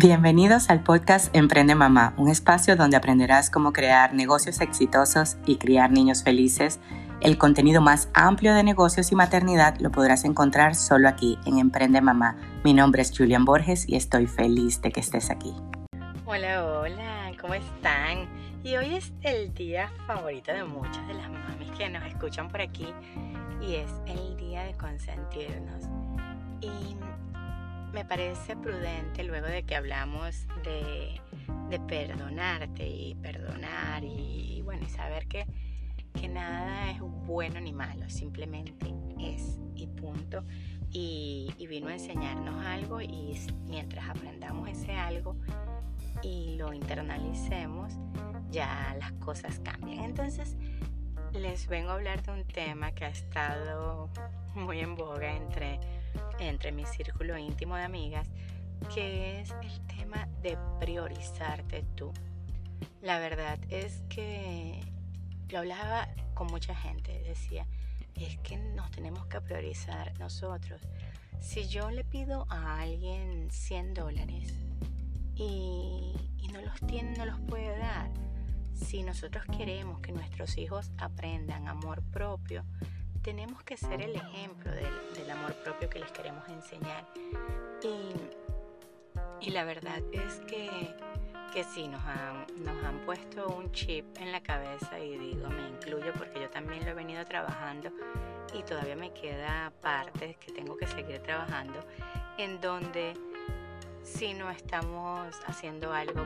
Bienvenidos al podcast Emprende Mamá, un espacio donde aprenderás cómo crear negocios exitosos y criar niños felices. El contenido más amplio de negocios y maternidad lo podrás encontrar solo aquí en Emprende Mamá. Mi nombre es Julian Borges y estoy feliz de que estés aquí. Hola, hola, ¿cómo están? Y hoy es el día favorito de muchas de las mamis que nos escuchan por aquí y es el día de consentirnos. Me parece prudente luego de que hablamos de, perdonarte y perdonar y, bueno, y saber que, que nada es bueno ni malo, simplemente es y punto. Y, y, vino a enseñarnos algo y mientras aprendamos ese algo y lo internalicemos, ya las cosas cambian. Entonces, les vengo a hablar de un tema que ha estado muy en boga entre entre mi círculo íntimo de amigas, que es el tema de priorizarte tú. La verdad es que lo hablaba con mucha gente, decía, es que nos tenemos que priorizar nosotros. Si yo le pido a alguien 100 dólares y, no los tiene, no los puede dar, si nosotros queremos que nuestros hijos aprendan amor propio, tenemos que ser el ejemplo del, amor propio que les queremos enseñar. Y, la verdad es que, que sí, nos han, nos han puesto un chip en la cabeza y digo, me incluyo porque yo también lo he venido trabajando y todavía me queda partes que tengo que seguir trabajando en donde si no estamos haciendo algo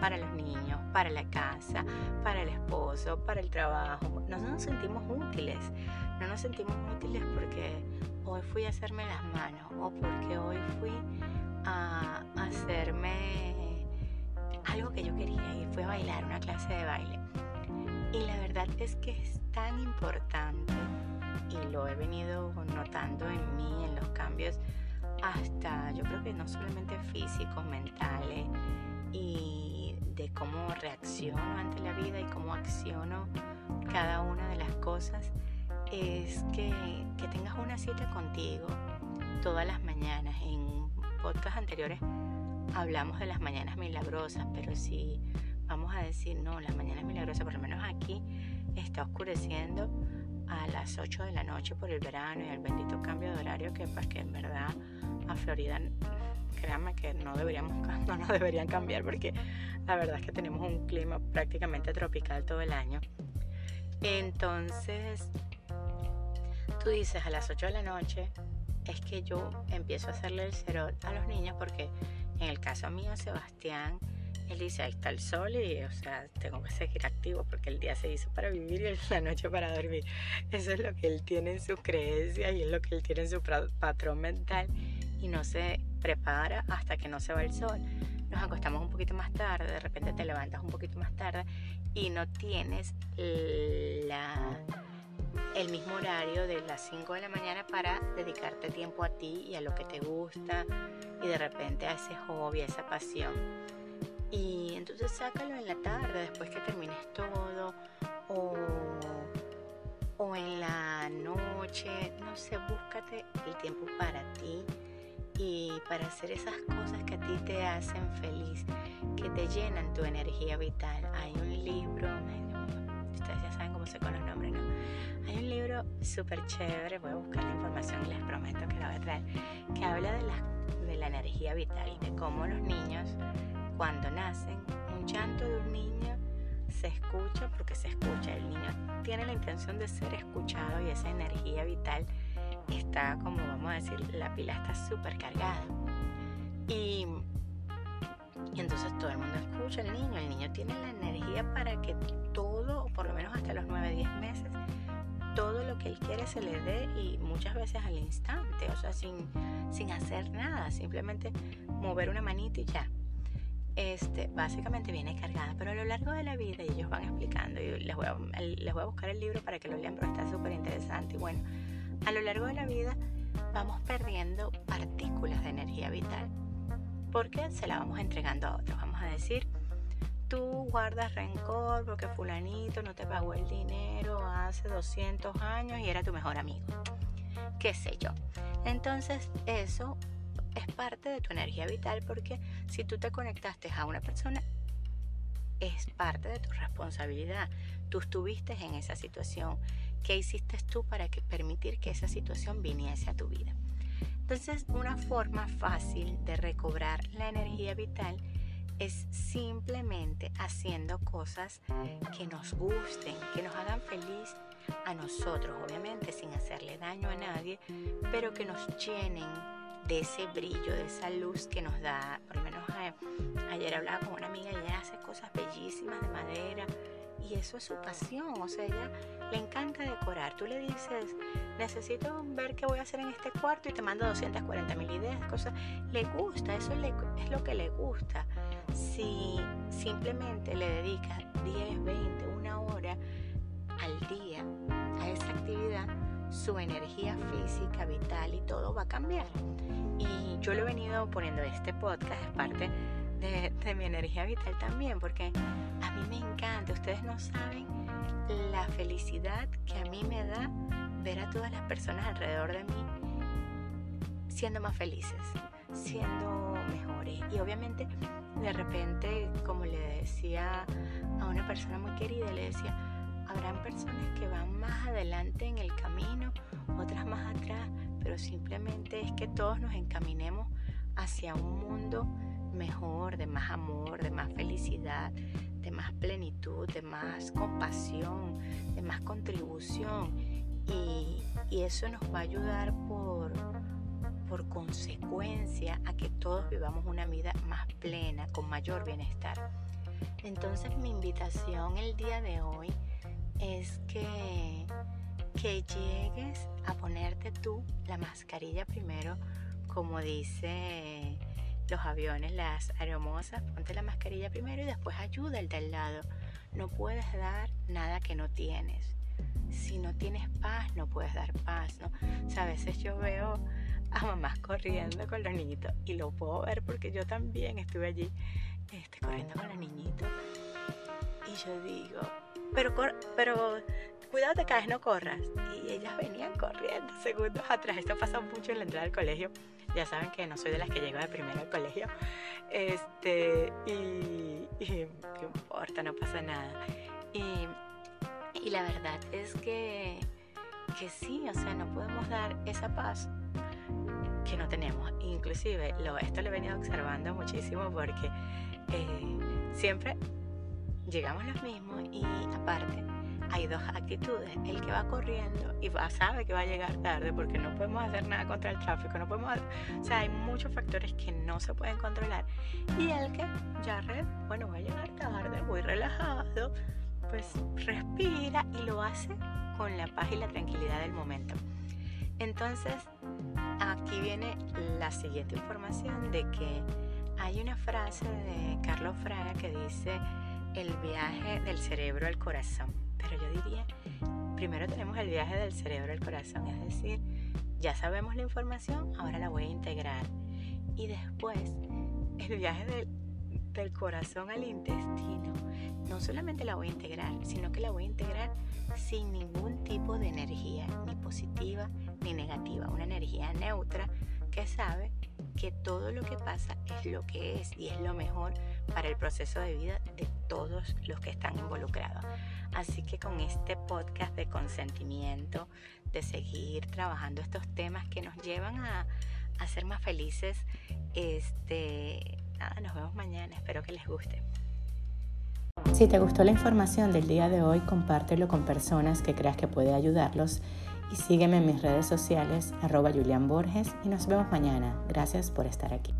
para los niños, para la casa, para el esposo, para el trabajo. No nos sentimos útiles. No nos sentimos útiles porque hoy fui a hacerme las manos o porque hoy fui a hacerme algo que yo quería y fui a bailar, una clase de baile. Y la verdad es que es tan importante y lo he venido notando en mí, en los cambios, hasta yo creo que no solamente físicos, mentales y de cómo reacciono ante la vida y cómo acciono cada una de las cosas es que, tengas una cita contigo todas las mañanas. En podcast anteriores hablamos de las mañanas milagrosas, pero si vamos a decir, no, las mañanas milagrosas, por lo menos aquí está oscureciendo a las 8 de la noche por el verano y el bendito cambio de horario que pues que en verdad a Florida créanme que no deberíamos no nos deberían cambiar porque la verdad es que tenemos un clima prácticamente tropical todo el año. Entonces, tú dices a las 8 de la noche es que yo empiezo a hacerle el cero a los niños porque en el caso mío Sebastián él dice, ahí está el sol y, o sea, tengo que seguir activo porque el día se hizo para vivir y la noche para dormir. Eso es lo que él tiene en su creencia y es lo que él tiene en su patrón mental y no se prepara hasta que no se va el sol. Nos acostamos un poquito más tarde, de repente te levantas un poquito más tarde y no tienes la, el mismo horario de las 5 de la mañana para dedicarte tiempo a ti y a lo que te gusta y de repente a ese hobby, a esa pasión. Y entonces sácalo en la tarde, después que termines todo, o, o en la noche, no sé, búscate el tiempo para ti y para hacer esas cosas que a ti te hacen feliz, que te llenan tu energía vital. Hay un libro, con los nombres, ¿no? Hay un libro súper chévere, voy a buscar la información y les prometo que la voy a traer, que habla de la, de la energía vital y de cómo los niños cuando nacen, un llanto de un niño se escucha porque se escucha. El niño tiene la intención de ser escuchado y esa energía vital está, como vamos a decir, la pila está súper cargada. Y, y entonces todo el mundo escucha al niño. El niño tiene la energía para que se le dé y muchas veces al instante, o sea, sin, sin hacer nada, simplemente mover una manita y ya este, básicamente viene cargada, pero a lo largo de la vida ellos van explicando, y les voy a, les voy a buscar el libro para que lo lean, pero está súper interesante. Y bueno, a lo largo de la vida vamos perdiendo partículas de energía vital, porque se la vamos entregando a otros. Vamos a decir, tú guardas rencor porque fulanito no te pagó el dinero hace 200 años y era tu mejor amigo, qué sé yo. Entonces eso es parte de tu energía vital porque si tú te conectaste a una persona, es parte de tu responsabilidad. Tú estuviste en esa situación. ¿Qué hiciste tú para que, permitir que esa situación viniese a tu vida? Entonces, una forma fácil de recobrar la energía vital es simplemente haciendo cosas que nos gusten, que nos hagan feliz a nosotros, obviamente sin hacerle daño a nadie, pero que nos llenen de ese brillo, de esa luz que nos da. Por lo menos eh, ayer hablaba con una amiga y ella hace cosas bellísimas de madera y eso es su pasión, o sea, ella le encanta decorar. Tú le dices, necesito ver qué voy a hacer en este cuarto y te manda 240 mil ideas, cosas. Le gusta, eso es lo que le gusta. Si simplemente le dedicas 10, 20, una hora al día a esa actividad, su energía física, vital y todo va a cambiar. Y yo lo he venido poniendo este podcast, es parte de, mi energía vital también, porque a mí me encanta, ustedes no saben la felicidad que a mí me da ver a todas las personas alrededor de mí siendo más felices, siendo mejores. Y obviamente de repente, como le decía a una persona muy querida, le decía, habrán personas que van más adelante en el camino, otras más atrás, pero simplemente es que todos nos encaminemos hacia un mundo mejor, de más amor, de más felicidad, de más plenitud, de más compasión, de más contribución. Y, y eso nos va a ayudar por, por consecuencia a que todos vivamos una vida más plena, con mayor bienestar. Entonces mi invitación el día de hoy es que, que llegues a ponerte tú la mascarilla primero, como dice los aviones, las aeromosas, ponte la mascarilla primero y después ayuda el del lado. No puedes dar nada que no tienes. Si no tienes paz, no puedes dar paz, ¿no? O a veces yo veo a mamás corriendo con los niñitos y lo puedo ver porque yo también estuve allí este, corriendo con los niñitos y yo digo, pero, pero cuidado te caes, no corras. Y ellas venían corriendo segundos atrás. Esto pasa mucho en la entrada al colegio. Ya saben que no soy de las que llego de primero al colegio. Este, y, y importa, no pasa nada. Y, y la verdad es que, que sí, o sea, no podemos dar esa paz que no tenemos. Inclusive, lo, esto lo he venido observando muchísimo porque eh, siempre llegamos los mismos y aparte hay dos actitudes. El que va corriendo y sabe que va a llegar tarde porque no podemos hacer nada contra el tráfico, no podemos o sea, hay muchos factores que no se pueden controlar. Y el que ya, bueno, va a llegar tarde, muy relajado, pues respira y lo hace con la paz y la tranquilidad del momento. Entonces, aquí viene la siguiente información de que hay una frase de Carlos Fraga que dice el viaje del cerebro al corazón. Pero yo diría, primero tenemos el viaje del cerebro al corazón, es decir, ya sabemos la información, ahora la voy a integrar. Y después, el viaje del, del corazón al intestino, no solamente la voy a integrar, sino que la voy a integrar sin ningún tipo de energía, ni positiva ni negativa, una energía neutra que sabe que todo lo que pasa es lo que es y es lo mejor para el proceso de vida de todos los que están involucrados. Así que con este podcast de consentimiento, de seguir trabajando estos temas que nos llevan a, a ser más felices, este, nada, nos vemos mañana, espero que les guste. Si te gustó la información del día de hoy, compártelo con personas que creas que puede ayudarlos y sígueme en mis redes sociales, arroba Julián Borges, y nos vemos mañana. Gracias por estar aquí.